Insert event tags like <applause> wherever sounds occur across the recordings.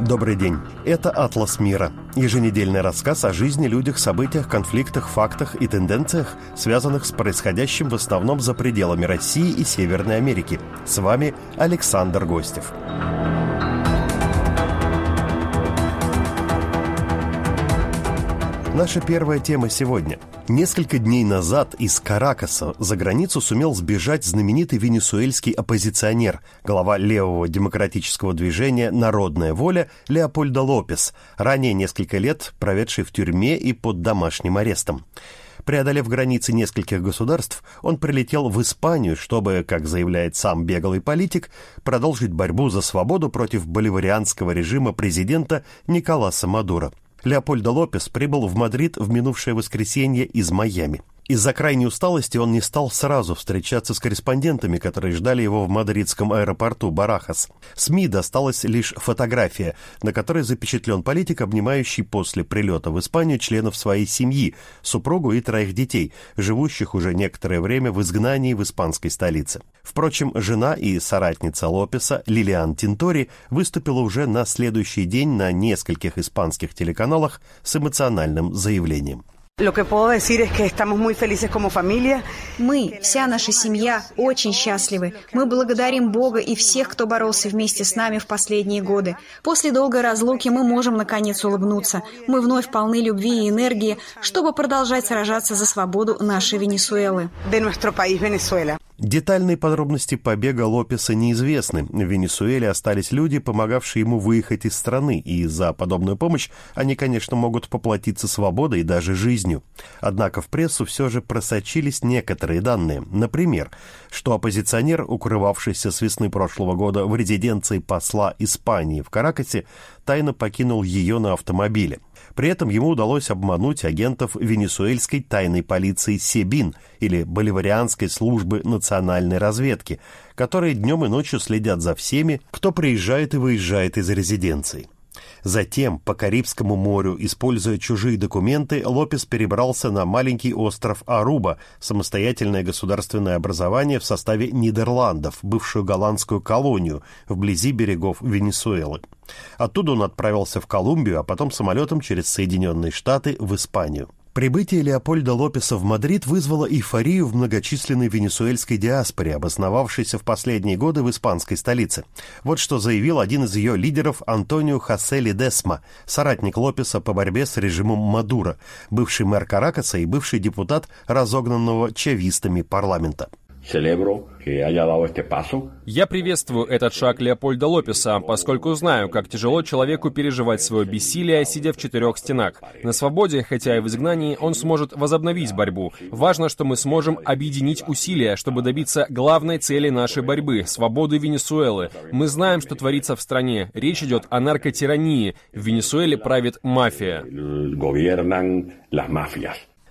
Добрый день. Это «Атлас мира». Еженедельный рассказ о жизни, людях, событиях, конфликтах, фактах и тенденциях, связанных с происходящим в основном за пределами России и Северной Америки. С вами Александр Гостев. Наша первая тема сегодня. Несколько дней назад из Каракаса за границу сумел сбежать знаменитый венесуэльский оппозиционер, глава левого демократического движения «Народная воля» Леопольдо Лопес, ранее несколько лет проведший в тюрьме и под домашним арестом. Преодолев границы нескольких государств, он прилетел в Испанию, чтобы, как заявляет сам беглый политик, продолжить борьбу за свободу против боливарианского режима президента Николаса Мадуро. Леопольдо Лопес прибыл в Мадрид в минувшее воскресенье из Майами. Из-за крайней усталости он не стал сразу встречаться с корреспондентами, которые ждали его в мадридском аэропорту Барахас. СМИ досталась лишь фотография, на которой запечатлен политик, обнимающий после прилета в Испанию членов своей семьи, супругу и троих детей, живущих уже некоторое время в изгнании в испанской столице. Впрочем, жена и соратница Лопеса, Лилиан Тинтори, выступила уже на следующий день на нескольких испанских телеканалах с эмоциональным заявлением. Мы, вся наша семья, очень счастливы. Мы благодарим Бога и всех, кто боролся вместе с нами в последние годы. После долгой разлуки мы можем наконец улыбнуться. Мы вновь полны любви и энергии, чтобы продолжать сражаться за свободу нашей Венесуэлы. Детальные подробности побега Лопеса неизвестны. В Венесуэле остались люди, помогавшие ему выехать из страны, и за подобную помощь они, конечно, могут поплатиться свободой и даже жизнью. Однако в прессу все же просочились некоторые данные. Например, что оппозиционер, укрывавшийся с весны прошлого года в резиденции посла Испании в Каракасе, тайно покинул ее на автомобиле. При этом ему удалось обмануть агентов венесуэльской тайной полиции СЕБИН или Боливарианской службы национальной разведки, которые днем и ночью следят за всеми, кто приезжает и выезжает из резиденции. Затем по Карибскому морю, используя чужие документы, Лопес перебрался на маленький остров Аруба, самостоятельное государственное образование в составе Нидерландов, бывшую голландскую колонию, вблизи берегов Венесуэлы. Оттуда он отправился в Колумбию, а потом самолетом через Соединенные Штаты в Испанию. Прибытие Леопольда Лопеса в Мадрид вызвало эйфорию в многочисленной венесуэльской диаспоре, обосновавшейся в последние годы в испанской столице. Вот что заявил один из ее лидеров Антонио Хосе Ледесма, соратник Лопеса по борьбе с режимом Мадуро, бывший мэр Каракаса и бывший депутат разогнанного чавистами парламента. Я приветствую этот шаг Леопольда Лопеса, поскольку знаю, как тяжело человеку переживать свое бессилие, сидя в четырех стенах. На свободе, хотя и в изгнании, он сможет возобновить борьбу. Важно, что мы сможем объединить усилия, чтобы добиться главной цели нашей борьбы — свободы Венесуэлы. Мы знаем, что творится в стране. Речь идет о наркотирании. В Венесуэле правит мафия.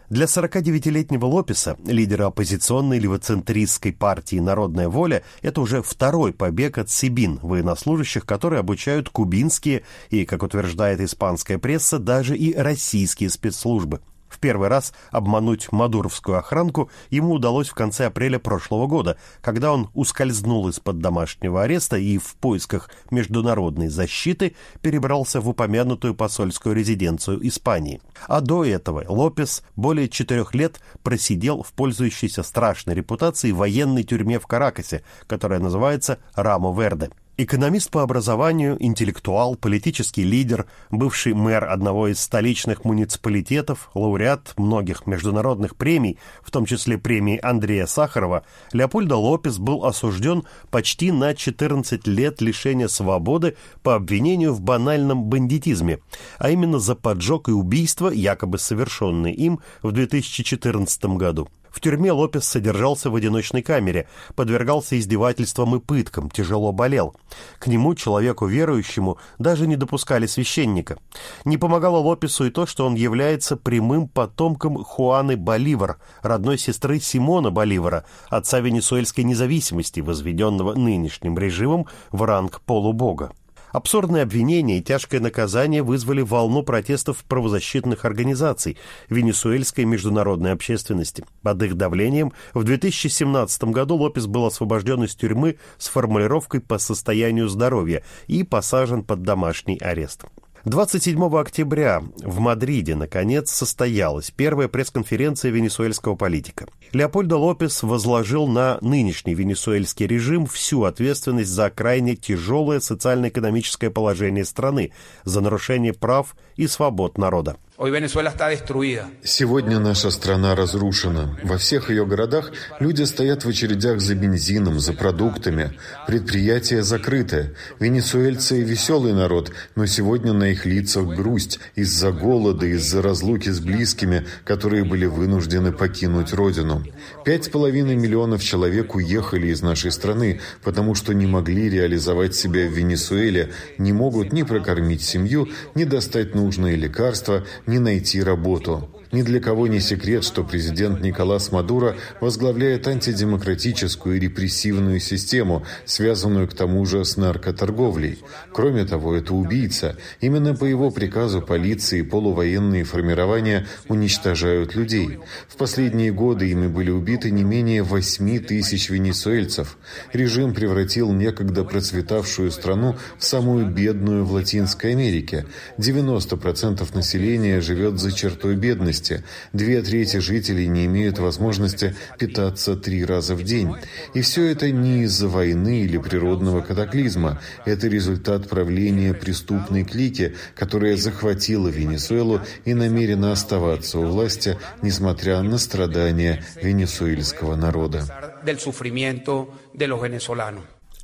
Для 49-летнего Лопеса, лидера оппозиционной левоцентристской партии «Народная воля», это уже второй побег от Сибин, военнослужащих, которые обучают кубинские и, как утверждает испанская пресса, даже и российские спецслужбы. В первый раз обмануть мадуровскую охранку ему удалось в конце апреля прошлого года, когда он ускользнул из-под домашнего ареста и в поисках международной защиты перебрался в упомянутую посольскую резиденцию Испании. А до этого Лопес более четырех лет просидел в пользующейся страшной репутацией военной тюрьме в Каракасе, которая называется Рамо Верде. Экономист по образованию, интеллектуал, политический лидер, бывший мэр одного из столичных муниципалитетов, лауреат многих международных премий, в том числе премии Андрея Сахарова, Леопольдо Лопес был осужден почти на 14 лет лишения свободы по обвинению в банальном бандитизме, а именно за поджог и убийство, якобы совершенные им в 2014 году. В тюрьме Лопес содержался в одиночной камере, подвергался издевательствам и пыткам, тяжело болел. К нему, человеку верующему, даже не допускали священника. Не помогало Лопесу и то, что он является прямым потомком Хуаны Боливар, родной сестры Симона Боливара, отца венесуэльской независимости, возведенного нынешним режимом в ранг полубога. Абсурдные обвинения и тяжкое наказание вызвали волну протестов правозащитных организаций венесуэльской международной общественности. Под их давлением в 2017 году Лопес был освобожден из тюрьмы с формулировкой «по состоянию здоровья» и посажен под домашний арест. 27 октября в Мадриде, наконец, состоялась первая пресс-конференция венесуэльского политика. Леопольдо Лопес возложил на нынешний венесуэльский режим всю ответственность за крайне тяжелое социально-экономическое положение страны, за нарушение прав и свобод народа. Сегодня наша страна разрушена. Во всех ее городах люди стоят в очередях за бензином, за продуктами. Предприятия закрыты. Венесуэльцы – веселый народ, но сегодня на их лицах грусть из-за голода, из-за разлуки с близкими, которые были вынуждены покинуть родину. Пять с половиной миллионов человек уехали из нашей страны, потому что не могли реализовать себя в Венесуэле, не могут ни прокормить семью, ни достать нужные лекарства, не найти работу. Ни для кого не секрет, что президент Николас Мадуро возглавляет антидемократическую и репрессивную систему, связанную к тому же с наркоторговлей. Кроме того, это убийца. Именно по его приказу полиции и полувоенные формирования уничтожают людей. В последние годы ими были убиты не менее 8 тысяч венесуэльцев. Режим превратил некогда процветавшую страну в самую бедную в Латинской Америке. 90% населения живет за чертой бедности бедности. Две трети жителей не имеют возможности питаться три раза в день. И все это не из-за войны или природного катаклизма. Это результат правления преступной клики, которая захватила Венесуэлу и намерена оставаться у власти, несмотря на страдания венесуэльского народа.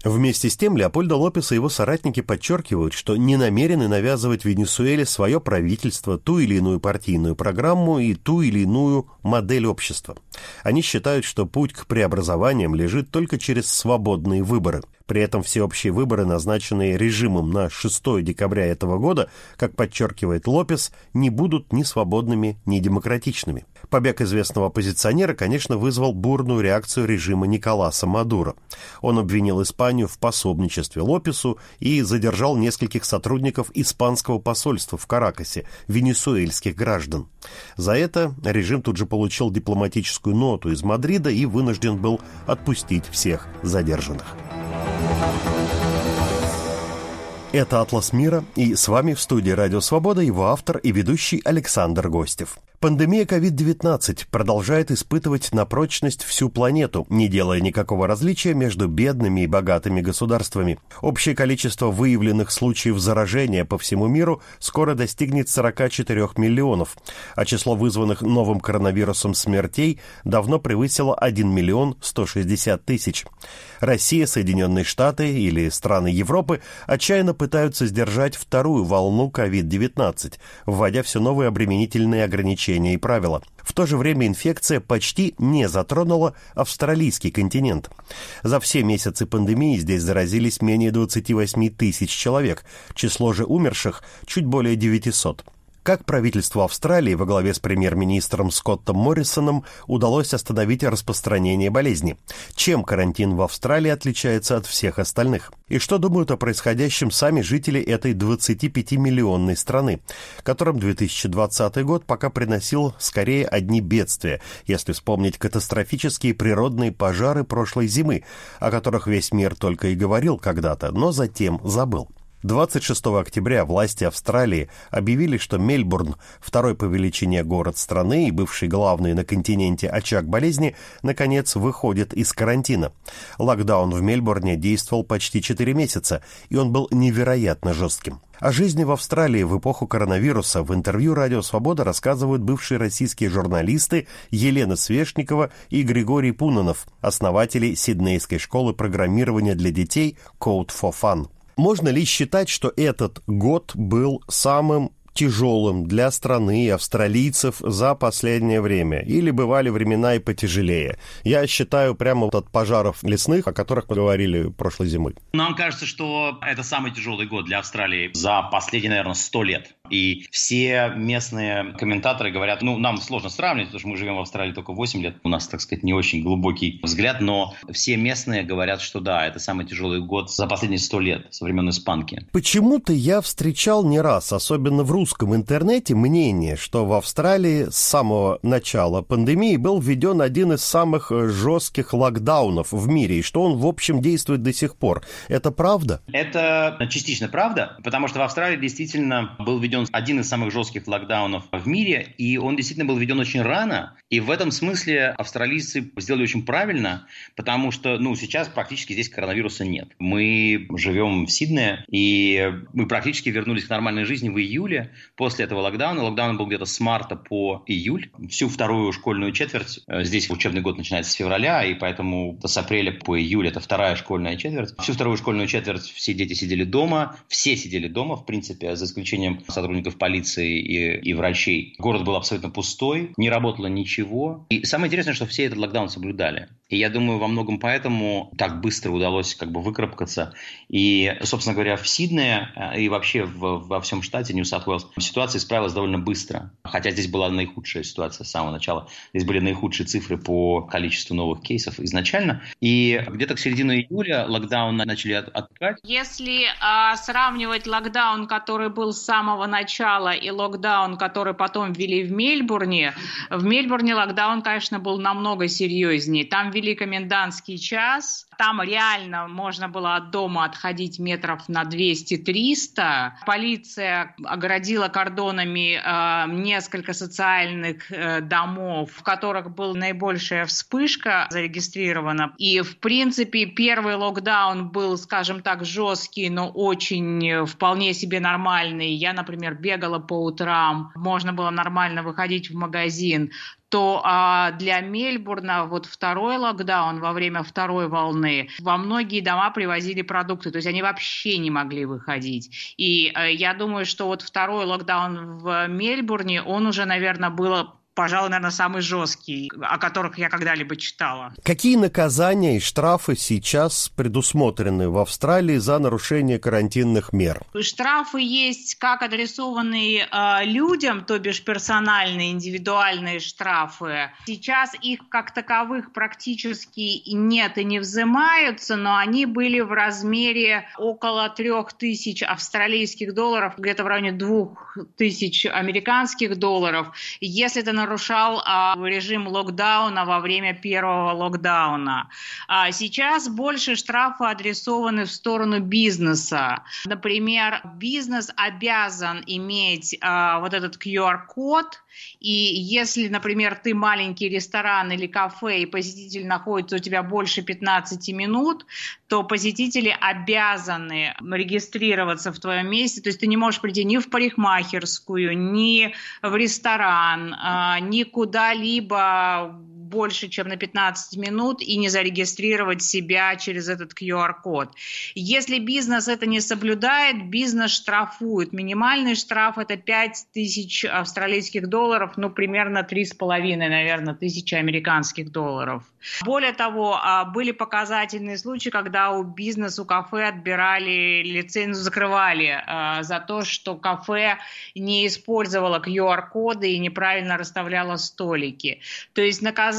Вместе с тем Леопольдо Лопес и его соратники подчеркивают, что не намерены навязывать Венесуэле свое правительство, ту или иную партийную программу и ту или иную модель общества. Они считают, что путь к преобразованиям лежит только через свободные выборы. При этом всеобщие выборы, назначенные режимом на 6 декабря этого года, как подчеркивает Лопес, не будут ни свободными, ни демократичными. Побег известного оппозиционера, конечно, вызвал бурную реакцию режима Николаса Мадуро. Он обвинил Испанию в пособничестве Лопесу и задержал нескольких сотрудников испанского посольства в Каракасе, венесуэльских граждан. За это режим тут же получил дипломатическую ноту из Мадрида и вынужден был отпустить всех задержанных. Это «Атлас мира» и с вами в студии «Радио Свобода» его автор и ведущий Александр Гостев. Пандемия COVID-19 продолжает испытывать на прочность всю планету, не делая никакого различия между бедными и богатыми государствами. Общее количество выявленных случаев заражения по всему миру скоро достигнет 44 миллионов, а число вызванных новым коронавирусом смертей давно превысило 1 миллион 160 тысяч. Россия, Соединенные Штаты или страны Европы отчаянно пытаются сдержать вторую волну COVID-19, вводя все новые обременительные ограничения и правила. В то же время инфекция почти не затронула австралийский континент. За все месяцы пандемии здесь заразились менее 28 тысяч человек, число же умерших чуть более 900. Как правительству Австралии во главе с премьер-министром Скоттом Моррисоном удалось остановить распространение болезни? Чем карантин в Австралии отличается от всех остальных? И что думают о происходящем сами жители этой 25-миллионной страны, которым 2020 год пока приносил скорее одни бедствия, если вспомнить катастрофические природные пожары прошлой зимы, о которых весь мир только и говорил когда-то, но затем забыл. 26 октября власти Австралии объявили, что Мельбурн, второй по величине город страны и бывший главный на континенте очаг болезни, наконец выходит из карантина. Локдаун в Мельбурне действовал почти 4 месяца, и он был невероятно жестким. О жизни в Австралии в эпоху коронавируса в интервью «Радио Свобода» рассказывают бывшие российские журналисты Елена Свешникова и Григорий Пунанов, основатели Сиднейской школы программирования для детей Code for Fun. Можно ли считать, что этот год был самым тяжелым для страны и австралийцев за последнее время. Или бывали времена и потяжелее. Я считаю прямо вот от пожаров лесных, о которых мы говорили прошлой зимой. Нам кажется, что это самый тяжелый год для Австралии за последние, наверное, сто лет. И все местные комментаторы говорят, ну, нам сложно сравнивать, потому что мы живем в Австралии только 8 лет, у нас, так сказать, не очень глубокий взгляд, но все местные говорят, что да, это самый тяжелый год за последние 100 лет, со времен испанки. Почему-то я встречал не раз, особенно в русском интернете, мнение, что в Австралии с самого начала пандемии был введен один из самых жестких локдаунов в мире, и что он, в общем, действует до сих пор. Это правда? Это частично правда, потому что в Австралии действительно был введен один из самых жестких локдаунов в мире, и он действительно был введен очень рано. И в этом смысле австралийцы сделали очень правильно, потому что, ну, сейчас практически здесь коронавируса нет. Мы живем в Сиднее, и мы практически вернулись к нормальной жизни в июле после этого локдауна. Локдаун был где-то с марта по июль. Всю вторую школьную четверть, э, здесь учебный год начинается с февраля, и поэтому с апреля по июль это вторая школьная четверть. Всю вторую школьную четверть все дети сидели дома, все сидели дома, в принципе, за исключением сотрудников полиции и, и врачей. Город был абсолютно пустой, не работало ничего. И самое интересное, что все этот локдаун соблюдали. И я думаю, во многом поэтому так быстро удалось как бы выкарабкаться. И, собственно говоря, в Сиднее э, и вообще в, во всем штате Нью-Саут Уэллс ситуация исправилась довольно быстро. Хотя здесь была наихудшая ситуация с самого начала. Здесь были наихудшие цифры по количеству новых кейсов изначально. И где-то к середину июля локдаун начали от. Если а, сравнивать локдаун, который был с самого начала, и локдаун, который потом ввели в Мельбурне, в Мельбурне локдаун, конечно, был намного серьезнее. Там ввели комендантский час, там реально можно было от дома отходить метров на 200-300. Полиция огородила кордонами э, несколько социальных э, домов, в которых была наибольшая вспышка зарегистрирована. И, в принципе, первый локдаун был, скажем так, жесткий, но очень э, вполне себе нормальный. Я, например, бегала по утрам, можно было нормально выходить в магазин то а, для Мельбурна вот второй локдаун во время второй волны во многие дома привозили продукты, то есть они вообще не могли выходить. И а, я думаю, что вот второй локдаун в Мельбурне, он уже, наверное, было пожалуй, наверное, самый жесткий, о которых я когда-либо читала. Какие наказания и штрафы сейчас предусмотрены в Австралии за нарушение карантинных мер? Штрафы есть как адресованные э, людям, то бишь персональные, индивидуальные штрафы. Сейчас их как таковых практически нет и не взимаются, но они были в размере около трех тысяч австралийских долларов, где-то в районе двух тысяч американских долларов. Если это нарушал а, режим локдауна во время первого локдауна. А сейчас больше штрафы адресованы в сторону бизнеса. Например, бизнес обязан иметь а, вот этот QR-код, и если, например, ты маленький ресторан или кафе, и посетитель находится у тебя больше 15 минут, то посетители обязаны регистрироваться в твоем месте. То есть ты не можешь прийти ни в парикмахерскую, ни в ресторан, а, ни куда-либо больше, чем на 15 минут и не зарегистрировать себя через этот QR-код. Если бизнес это не соблюдает, бизнес штрафует. Минимальный штраф это 5 тысяч австралийских долларов, ну примерно 3,5, наверное, тысячи американских долларов. Более того, а, были показательные случаи, когда у бизнеса, у кафе отбирали лицензию, закрывали а, за то, что кафе не использовало QR-коды и неправильно расставляло столики. То есть наказание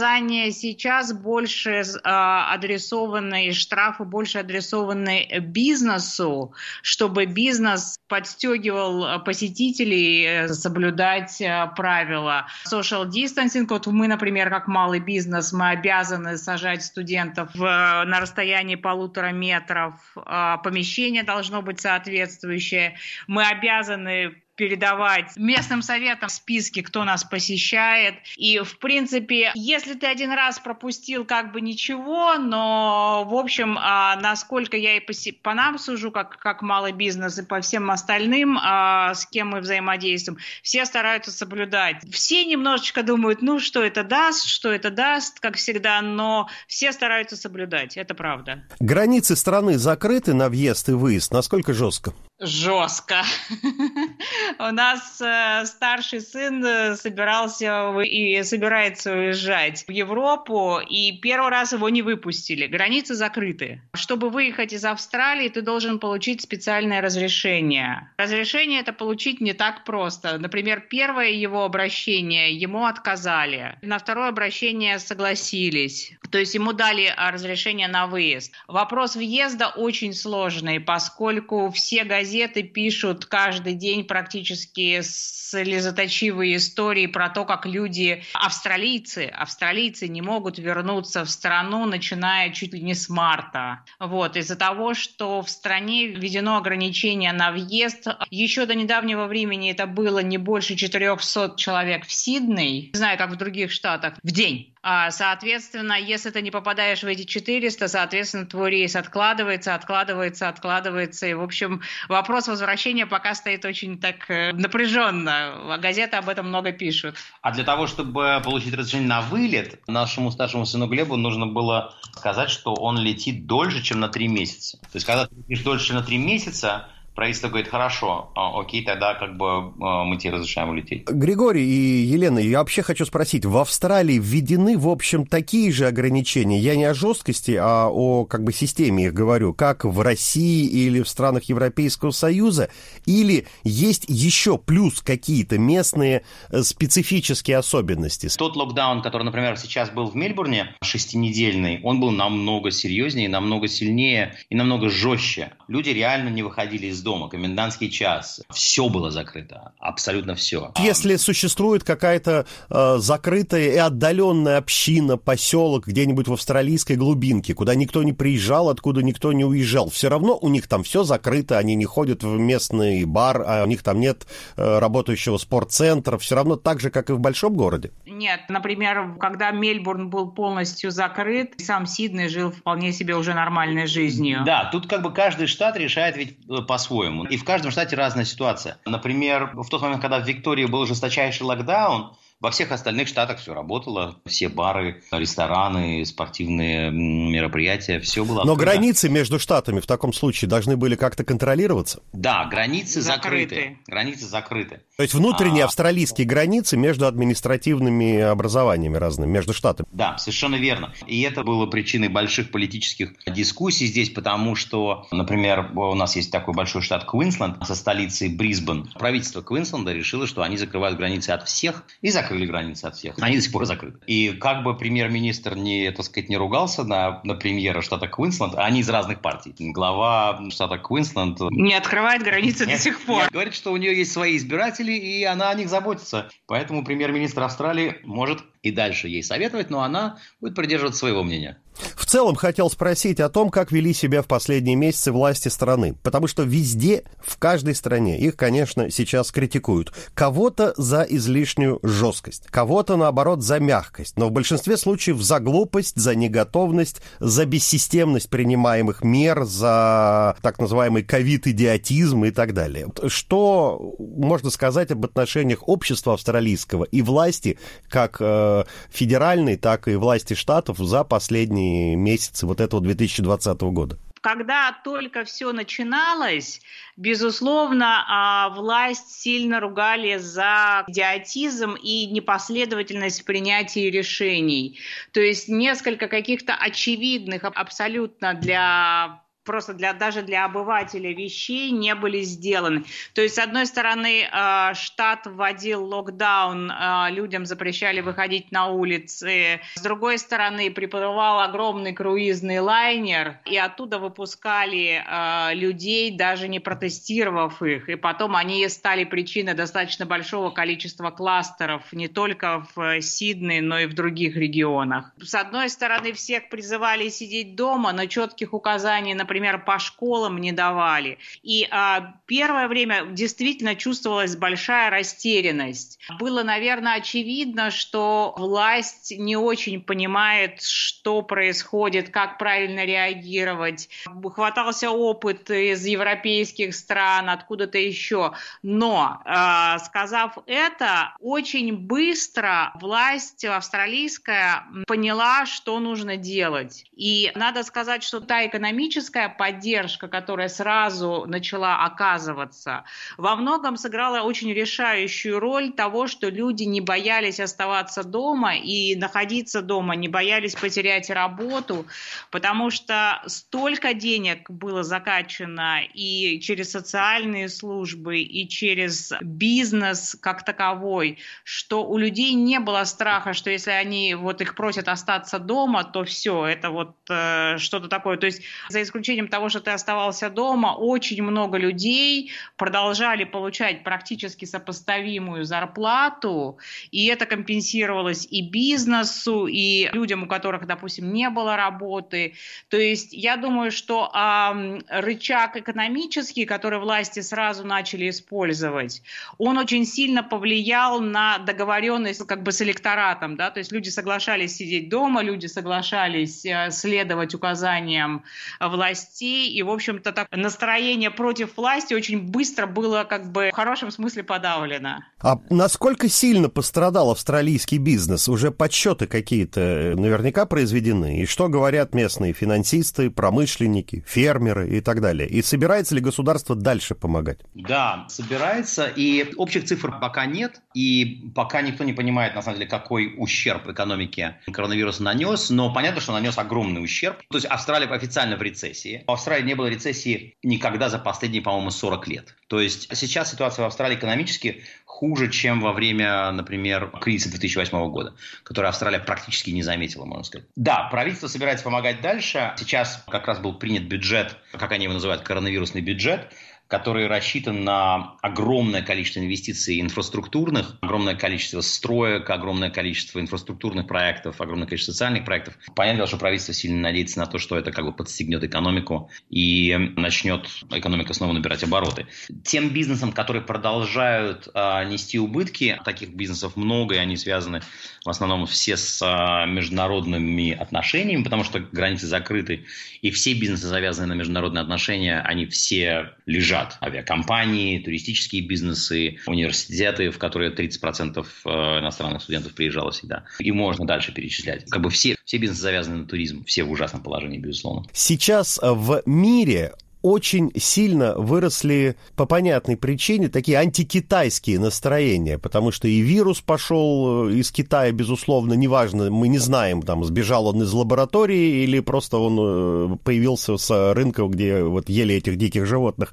сейчас больше э, адресованы, штрафы больше адресованы бизнесу, чтобы бизнес подстегивал посетителей соблюдать правила. Social distancing, вот мы, например, как малый бизнес, мы обязаны сажать студентов на расстоянии полутора метров. Помещение должно быть соответствующее. Мы обязаны передавать местным советам списки, кто нас посещает. И, в принципе, если ты один раз пропустил, как бы ничего, но, в общем, а, насколько я и по, по нам сужу, как, как малый бизнес, и по всем остальным, а, с кем мы взаимодействуем, все стараются соблюдать. Все немножечко думают, ну, что это даст, что это даст, как всегда, но все стараются соблюдать, это правда. Границы страны закрыты на въезд и выезд, насколько жестко? Жестко. <laughs> У нас э, старший сын э, собирался и собирается уезжать в Европу, и первый раз его не выпустили. Границы закрыты. Чтобы выехать из Австралии, ты должен получить специальное разрешение. Разрешение это получить не так просто. Например, первое его обращение ему отказали. На второе обращение согласились. То есть ему дали а, разрешение на выезд. Вопрос въезда очень сложный, поскольку все газеты газеты пишут каждый день практически слезоточивые истории про то, как люди, австралийцы, австралийцы не могут вернуться в страну, начиная чуть ли не с марта. Вот, из-за того, что в стране введено ограничение на въезд. Еще до недавнего времени это было не больше 400 человек в Сидней, не знаю, как в других штатах, в день. А, соответственно, если ты не попадаешь в эти 400, соответственно, твой рейс откладывается, откладывается, откладывается. И, в общем, вопрос возвращения пока стоит очень так э, напряженно. Газеты об этом много пишут. А для того, чтобы получить разрешение на вылет, нашему старшему сыну Глебу нужно было сказать, что он летит дольше, чем на три месяца. То есть, когда ты летишь дольше, чем на три месяца, правительство говорит, хорошо, а, окей, тогда как бы а, мы тебе разрешаем улететь. Григорий и Елена, я вообще хочу спросить, в Австралии введены, в общем, такие же ограничения? Я не о жесткости, а о как бы системе их говорю, как в России или в странах Европейского Союза? Или есть еще плюс какие-то местные э, специфические особенности? Тот локдаун, который, например, сейчас был в Мельбурне, шестинедельный, он был намного серьезнее, намного сильнее и намного жестче. Люди реально не выходили из дома, комендантский час, все было закрыто, абсолютно все. Если существует какая-то э, закрытая и отдаленная община, поселок где-нибудь в австралийской глубинке, куда никто не приезжал, откуда никто не уезжал, все равно у них там все закрыто, они не ходят в местный бар, а у них там нет э, работающего спортцентра, все равно так же, как и в большом городе? Нет, например, когда Мельбурн был полностью закрыт, сам Сидней жил вполне себе уже нормальной жизнью. Да, тут как бы каждый штат решает ведь э, по-своему. И в каждом штате разная ситуация. Например, в тот момент, когда в Виктории был жесточайший локдаун, во всех остальных штатах все работало, все бары, рестораны, спортивные мероприятия, все было. Но границы между штатами в таком случае должны были как-то контролироваться? Да, границы закрыты. закрыты. Границы закрыты. То есть внутренние а... австралийские границы между административными образованиями разными, между штатами? Да, совершенно верно. И это было причиной больших политических дискуссий здесь, потому что, например, у нас есть такой большой штат Квинсленд со столицей Брисбен. Правительство Квинсленда решило, что они закрывают границы от всех и закрывают закрыли границы от всех. Они до сих пор закрыты. И как бы премьер-министр не, так сказать, не ругался на, на премьера штата Квинсленд, а они из разных партий. Глава штата Квинсленд... Не открывает границы до сих пор. говорит, что у нее есть свои избиратели, и она о них заботится. Поэтому премьер-министр Австралии может и дальше ей советовать, но она будет придерживаться своего мнения. В целом хотел спросить о том, как вели себя в последние месяцы власти страны, потому что везде, в каждой стране, их, конечно, сейчас критикуют. Кого-то за излишнюю жесткость, кого-то, наоборот, за мягкость, но в большинстве случаев за глупость, за неготовность, за бессистемность принимаемых мер, за так называемый ковид-идиотизм и так далее. Что можно сказать об отношениях общества австралийского и власти, как э, федеральной, так и власти штатов за последние последние месяцы вот этого 2020 года? Когда только все начиналось, безусловно, а, власть сильно ругали за идиотизм и непоследовательность в принятии решений. То есть несколько каких-то очевидных абсолютно для просто для, даже для обывателя вещей не были сделаны. То есть, с одной стороны, э, штат вводил локдаун, э, людям запрещали выходить на улицы. С другой стороны, приплывал огромный круизный лайнер, и оттуда выпускали э, людей, даже не протестировав их. И потом они стали причиной достаточно большого количества кластеров не только в Сиднее, но и в других регионах. С одной стороны, всех призывали сидеть дома, но четких указаний, например, например, по школам не давали. И а, первое время действительно чувствовалась большая растерянность. Было, наверное, очевидно, что власть не очень понимает, что происходит, как правильно реагировать. Хватался опыт из европейских стран, откуда-то еще. Но, а, сказав это, очень быстро власть австралийская поняла, что нужно делать. И надо сказать, что та экономическая большая поддержка, которая сразу начала оказываться, во многом сыграла очень решающую роль того, что люди не боялись оставаться дома и находиться дома, не боялись потерять работу, потому что столько денег было закачано и через социальные службы, и через бизнес как таковой, что у людей не было страха, что если они вот их просят остаться дома, то все, это вот э, что-то такое. То есть за исключением того, что ты оставался дома, очень много людей продолжали получать практически сопоставимую зарплату, и это компенсировалось и бизнесу, и людям, у которых, допустим, не было работы. То есть я думаю, что э, рычаг экономический, который власти сразу начали использовать, он очень сильно повлиял на договоренность как бы с электоратом, да, то есть люди соглашались сидеть дома, люди соглашались э, следовать указаниям властей, и, в общем-то, так, настроение против власти очень быстро было как бы в хорошем смысле подавлено. А насколько сильно пострадал австралийский бизнес? Уже подсчеты какие-то э, наверняка произведены. И что говорят местные финансисты, промышленники, фермеры и так далее? И собирается ли государство дальше помогать? Да, собирается. И общих цифр пока нет. И пока никто не понимает, на самом деле, какой ущерб экономике коронавирус нанес. Но понятно, что нанес огромный ущерб. То есть Австралия официально в рецессии. В Австралии не было рецессии никогда за последние, по-моему, 40 лет. То есть сейчас ситуация в Австралии экономически хуже, чем во время, например, кризиса 2008 года, который Австралия практически не заметила, можно сказать. Да, правительство собирается помогать дальше. Сейчас как раз был принят бюджет, как они его называют, коронавирусный бюджет, который рассчитан на огромное количество инвестиций инфраструктурных, огромное количество строек, огромное количество инфраструктурных проектов, огромное количество социальных проектов. Понятно, что правительство сильно надеется на то, что это как бы подстегнет экономику и начнет экономика снова набирать обороты. Тем бизнесам, которые продолжают а, нести убытки, таких бизнесов много, и они связаны в основном все с а, международными отношениями, потому что границы закрыты, и все бизнесы, завязанные на международные отношения, они все лежат лежат авиакомпании, туристические бизнесы, университеты, в которые 30% э, иностранных студентов приезжало всегда. И можно дальше перечислять. Как бы все, все бизнесы завязаны на туризм, все в ужасном положении, безусловно. Сейчас в мире очень сильно выросли по понятной причине такие антикитайские настроения, потому что и вирус пошел э, из Китая, безусловно, неважно, мы не знаем, там, сбежал он из лаборатории или просто он э, появился с рынка, где вот ели этих диких животных.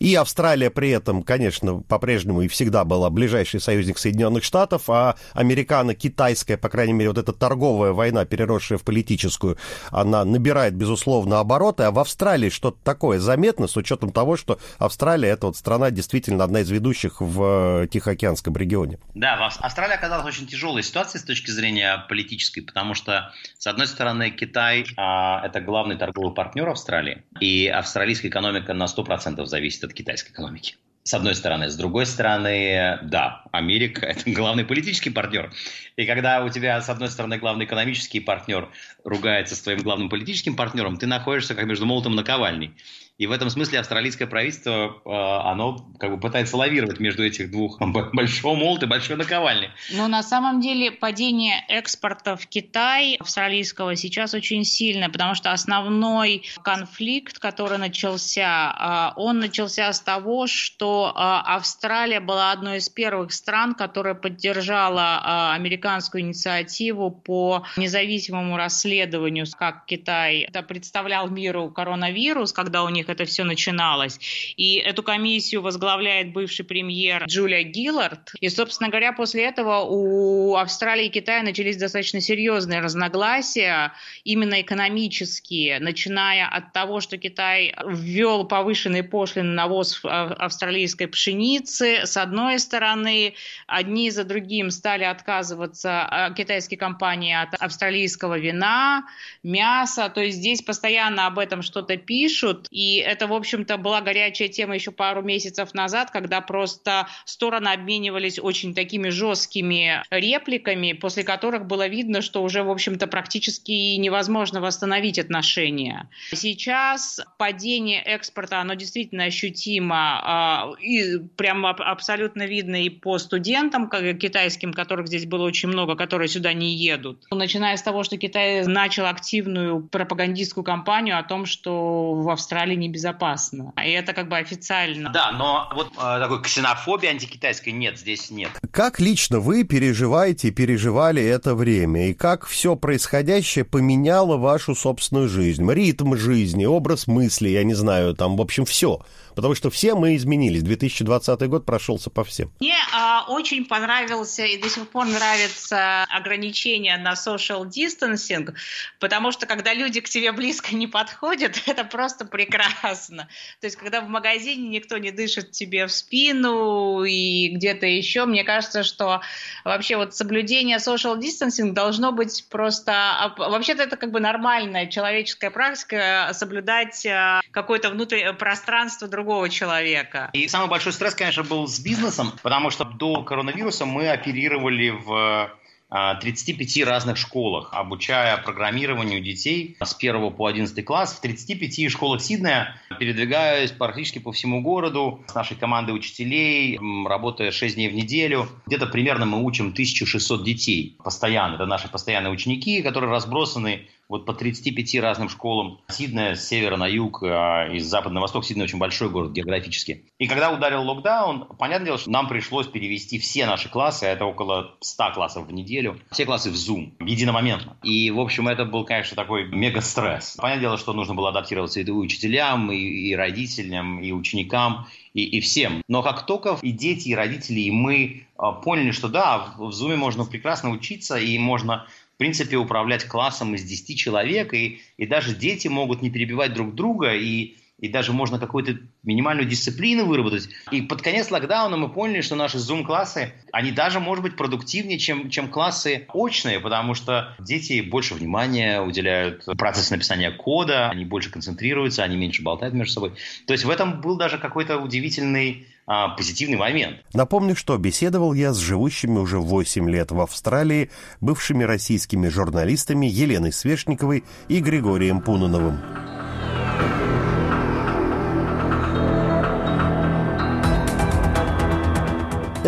И Австралия при этом, конечно, по-прежнему и всегда была ближайший союзник Соединенных Штатов, а американо-китайская, по крайней мере, вот эта торговая война, переросшая в политическую, она набирает, безусловно, обороты, а в Австралии что-то такое заметно с учетом того, что Австралия это вот страна действительно одна из ведущих в э, Тихоокеанском регионе. Да, Австралия оказалась очень тяжелой ситуации с точки зрения политической, потому что, с одной стороны, Китай а, это главный торговый партнер Австралии, и австралийская экономика на 100% зависит от китайской экономики с одной стороны. С другой стороны, да, Америка – это главный политический партнер. И когда у тебя, с одной стороны, главный экономический партнер ругается с твоим главным политическим партнером, ты находишься как между молотом и наковальней. И в этом смысле австралийское правительство, э, оно как бы пытается лавировать между этих двух <laughs> большого молота и большой наковальни. Но на самом деле падение экспорта в Китай австралийского сейчас очень сильно, потому что основной конфликт, который начался, э, он начался с того, что э, Австралия была одной из первых стран, которая поддержала американскую инициативу по независимому расследованию, как Китай представлял миру коронавирус, когда у них них это все начиналось. И эту комиссию возглавляет бывший премьер Джулия Гиллард. И, собственно говоря, после этого у Австралии и Китая начались достаточно серьезные разногласия, именно экономические, начиная от того, что Китай ввел повышенные пошлины на ввоз австралийской пшеницы. С одной стороны, одни за другим стали отказываться а, китайские компании от австралийского вина, мяса. То есть здесь постоянно об этом что-то пишут. И это, в общем-то, была горячая тема еще пару месяцев назад, когда просто стороны обменивались очень такими жесткими репликами, после которых было видно, что уже, в общем-то, практически невозможно восстановить отношения. Сейчас падение экспорта, оно действительно ощутимо, а, и прямо абсолютно видно и по студентам китайским, которых здесь было очень много, которые сюда не едут. Начиная с того, что Китай начал активную пропагандистскую кампанию о том, что в Австралии небезопасно. И это как бы официально. Да, но вот э, такой ксенофобии антикитайской нет, здесь нет. Как лично вы переживаете и переживали это время? И как все происходящее поменяло вашу собственную жизнь? Ритм жизни, образ мысли, я не знаю, там, в общем, все. Потому что все мы изменились. 2020 год прошелся по всем. Мне а, очень понравился и до сих пор нравится ограничение на social distancing, потому что когда люди к тебе близко не подходят, <laughs> это просто прекрасно. То есть когда в магазине никто не дышит тебе в спину и где-то еще, мне кажется, что вообще вот соблюдение social distancing должно быть просто... Вообще-то это как бы нормальная человеческая практика соблюдать а, какое-то внутреннее пространство другого другого человека. И самый большой стресс, конечно, был с бизнесом, потому что до коронавируса мы оперировали в 35 а, разных школах, обучая программированию детей с 1 по 11 класс в 35 школах Сиднея, передвигаясь практически по всему городу с нашей командой учителей, работая 6 дней в неделю. Где-то примерно мы учим 1600 детей постоянно. Это наши постоянные ученики, которые разбросаны вот по 35 разным школам. Сиднея с севера на юг, а, из запада на восток. Сидней очень большой город географически. И когда ударил локдаун, понятное дело, что нам пришлось перевести все наши классы, а это около 100 классов в неделю, все классы в Zoom, единомоментно. И, в общем, это был, конечно, такой мега-стресс. Понятное дело, что нужно было адаптироваться и учителям, и, и родителям, и ученикам, и, и всем. Но как только и дети, и родители, и мы а, поняли, что да, в Zoom можно прекрасно учиться, и можно принципе, управлять классом из 10 человек, и, и даже дети могут не перебивать друг друга, и, и даже можно какую-то минимальную дисциплину выработать. И под конец локдауна мы поняли, что наши Zoom-классы, они даже, может быть, продуктивнее, чем, чем классы очные, потому что дети больше внимания уделяют процессу написания кода, они больше концентрируются, они меньше болтают между собой. То есть в этом был даже какой-то удивительный а, позитивный момент. Напомню, что беседовал я с живущими уже 8 лет в Австралии бывшими российскими журналистами Еленой Свешниковой и Григорием Пуноновым.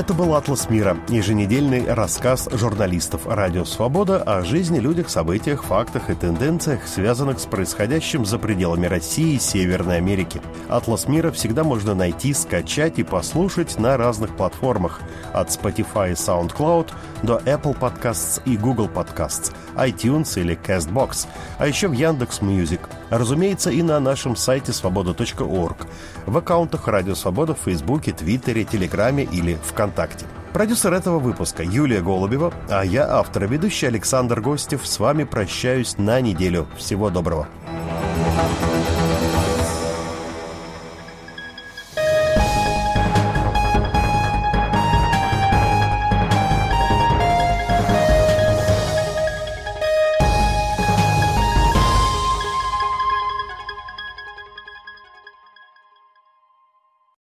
Это был «Атлас мира» – еженедельный рассказ журналистов «Радио Свобода» о жизни, людях, событиях, фактах и тенденциях, связанных с происходящим за пределами России и Северной Америки. «Атлас мира» всегда можно найти, скачать и послушать на разных платформах – от Spotify и SoundCloud до Apple Podcasts и Google Podcasts, iTunes или CastBox, а еще в Яндекс Music. Разумеется, и на нашем сайте svoboda.org, в аккаунтах «Радио Свобода» в Фейсбуке, Твиттере, Телеграме или ВКонтакте. Продюсер этого выпуска Юлия Голубева, а я, автор и ведущий Александр Гостев, с вами прощаюсь на неделю. Всего доброго. thank you